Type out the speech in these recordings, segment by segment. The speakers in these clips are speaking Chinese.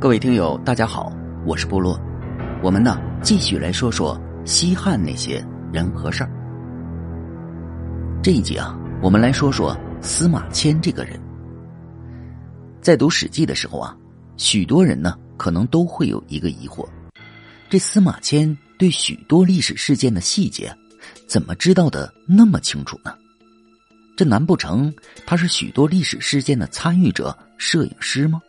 各位听友，大家好，我是部落。我们呢，继续来说说西汉那些人和事儿。这一集啊，我们来说说司马迁这个人。在读《史记》的时候啊，许多人呢，可能都会有一个疑惑：这司马迁对许多历史事件的细节，怎么知道的那么清楚呢？这难不成他是许多历史事件的参与者、摄影师吗？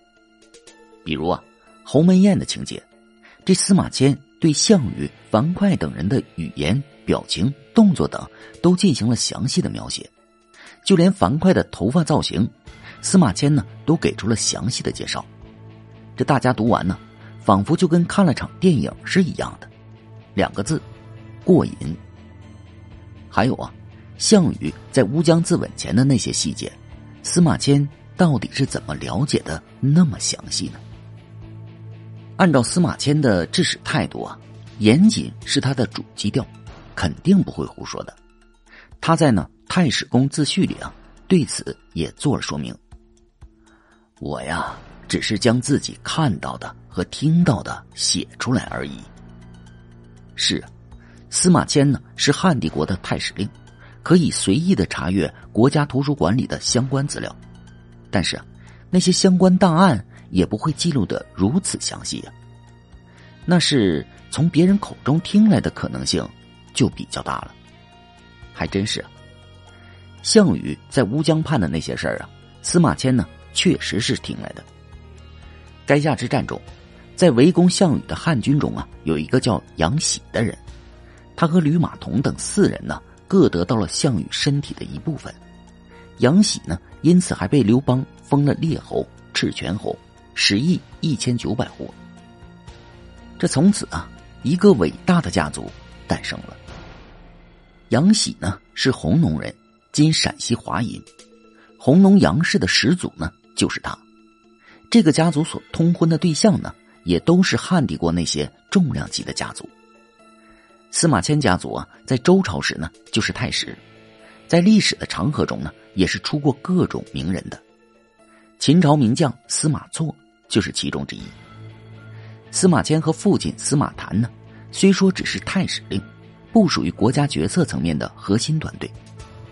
比如啊，鸿门宴的情节，这司马迁对项羽、樊哙等人的语言、表情、动作等都进行了详细的描写，就连樊哙的头发造型，司马迁呢都给出了详细的介绍。这大家读完呢，仿佛就跟看了场电影是一样的，两个字：过瘾。还有啊。项羽在乌江自刎前的那些细节，司马迁到底是怎么了解的那么详细呢？按照司马迁的治史态度啊，严谨是他的主基调，肯定不会胡说的。他在呢《太史公自序》里啊，对此也做了说明。我呀，只是将自己看到的和听到的写出来而已。是，司马迁呢是汉帝国的太史令。可以随意的查阅国家图书馆里的相关资料，但是啊，那些相关档案也不会记录的如此详细呀。那是从别人口中听来的可能性就比较大了。还真是啊，项羽在乌江畔的那些事儿啊，司马迁呢确实是听来的。垓下之战中，在围攻项羽的汉军中啊，有一个叫杨喜的人，他和吕马童等四人呢。各得到了项羽身体的一部分，杨喜呢，因此还被刘邦封了列侯、赤泉侯，十亿一千九百户。这从此啊，一个伟大的家族诞生了。杨喜呢是红农人，今陕西华阴，红农杨氏的始祖呢就是他。这个家族所通婚的对象呢，也都是汉帝国那些重量级的家族。司马迁家族啊，在周朝时呢就是太史，在历史的长河中呢，也是出过各种名人的。秦朝名将司马错就是其中之一。司马迁和父亲司马谈呢，虽说只是太史令，不属于国家决策层面的核心团队，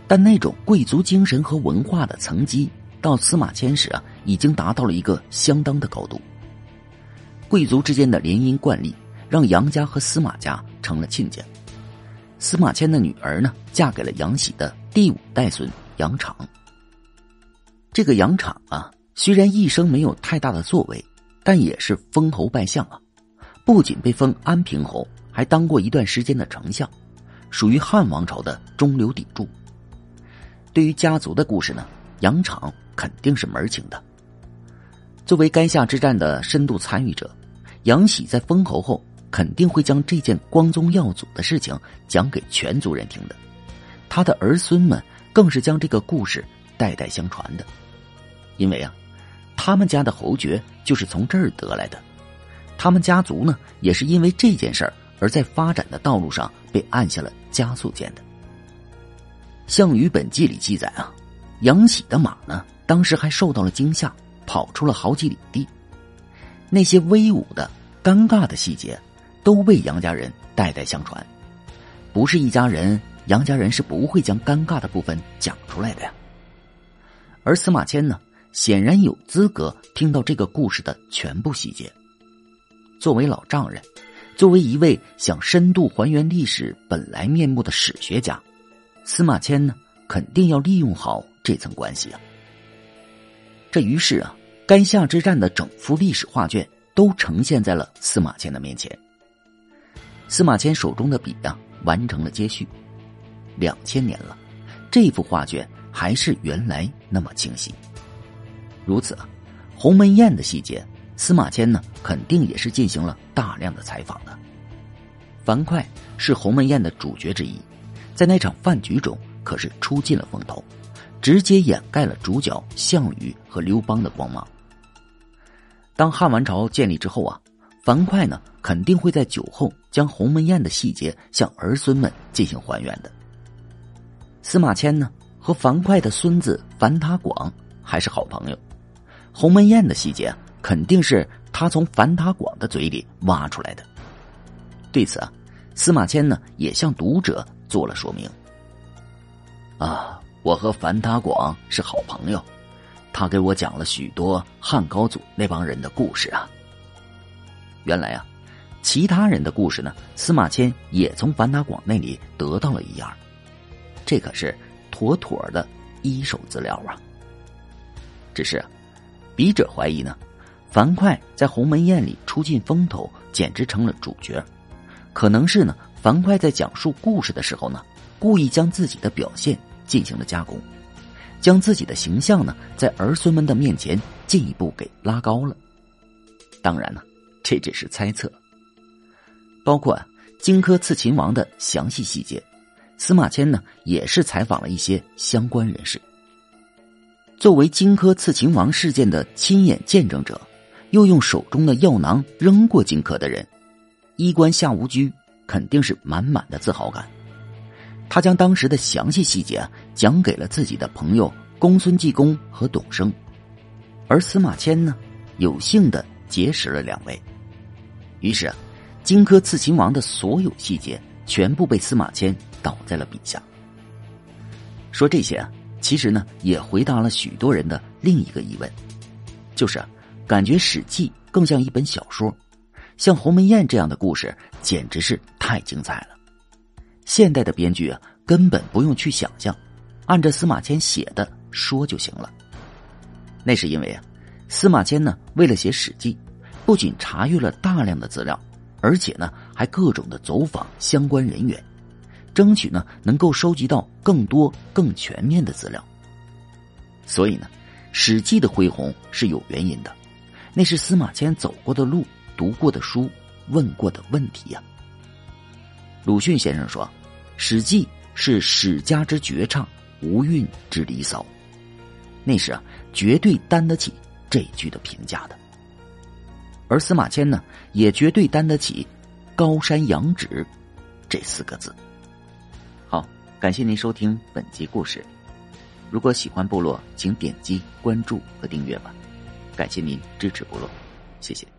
但那种贵族精神和文化的层级，到司马迁时啊，已经达到了一个相当的高度。贵族之间的联姻惯例。让杨家和司马家成了亲家。司马迁的女儿呢，嫁给了杨喜的第五代孙杨敞。这个杨敞啊，虽然一生没有太大的作为，但也是封侯拜相啊。不仅被封安平侯，还当过一段时间的丞相，属于汉王朝的中流砥柱。对于家族的故事呢，杨敞肯定是门清的。作为垓下之战的深度参与者，杨喜在封侯后。肯定会将这件光宗耀祖的事情讲给全族人听的，他的儿孙们更是将这个故事代代相传的，因为啊，他们家的侯爵就是从这儿得来的，他们家族呢也是因为这件事儿而在发展的道路上被按下了加速键的。《项羽本纪》里记载啊，杨喜的马呢当时还受到了惊吓，跑出了好几里地，那些威武的、尴尬的细节。都被杨家人代代相传，不是一家人，杨家人是不会将尴尬的部分讲出来的呀。而司马迁呢，显然有资格听到这个故事的全部细节。作为老丈人，作为一位想深度还原历史本来面目的史学家，司马迁呢，肯定要利用好这层关系啊。这于是啊，垓下之战的整幅历史画卷都呈现在了司马迁的面前。司马迁手中的笔啊，完成了接续。两千年了，这幅画卷还是原来那么清晰。如此啊，鸿门宴的细节，司马迁呢肯定也是进行了大量的采访的。樊哙是鸿门宴的主角之一，在那场饭局中可是出尽了风头，直接掩盖了主角项羽和刘邦的光芒。当汉王朝建立之后啊。樊哙呢，肯定会在酒后将鸿门宴的细节向儿孙们进行还原的。司马迁呢，和樊哙的孙子樊塔广还是好朋友，鸿门宴的细节肯定是他从樊达广的嘴里挖出来的。对此啊，司马迁呢也向读者做了说明。啊，我和樊达广是好朋友，他给我讲了许多汉高祖那帮人的故事啊。原来啊，其他人的故事呢，司马迁也从樊达广那里得到了一样，这可是妥妥的一手资料啊。只是，笔者怀疑呢，樊哙在鸿门宴里出尽风头，简直成了主角。可能是呢，樊哙在讲述故事的时候呢，故意将自己的表现进行了加工，将自己的形象呢，在儿孙们的面前进一步给拉高了。当然呢，这只是猜测。包括荆轲刺秦王的详细细节，司马迁呢也是采访了一些相关人士。作为荆轲刺秦王事件的亲眼见证者，又用手中的药囊扔过荆轲的人。衣冠下无居肯定是满满的自豪感，他将当时的详细细节讲给了自己的朋友公孙季公和董生，而司马迁呢，有幸的结识了两位，于是，荆轲刺秦王的所有细节全部被司马迁倒在了笔下。说这些啊，其实呢，也回答了许多人的另一个疑问，就是感觉《史记》更像一本小说。像鸿门宴这样的故事简直是太精彩了，现代的编剧啊根本不用去想象，按照司马迁写的说就行了。那是因为啊，司马迁呢为了写《史记》，不仅查阅了大量的资料，而且呢还各种的走访相关人员，争取呢能够收集到更多更全面的资料。所以呢，《史记》的恢宏是有原因的，那是司马迁走过的路。读过的书，问过的问题呀。鲁迅先生说，《史记》是史家之绝唱，无韵之离骚，那是啊，绝对担得起这句的评价的。而司马迁呢，也绝对担得起“高山仰止”这四个字。感谢您收听本集故事。如果喜欢部落，请点击关注和订阅吧。感谢您支持部落，谢谢。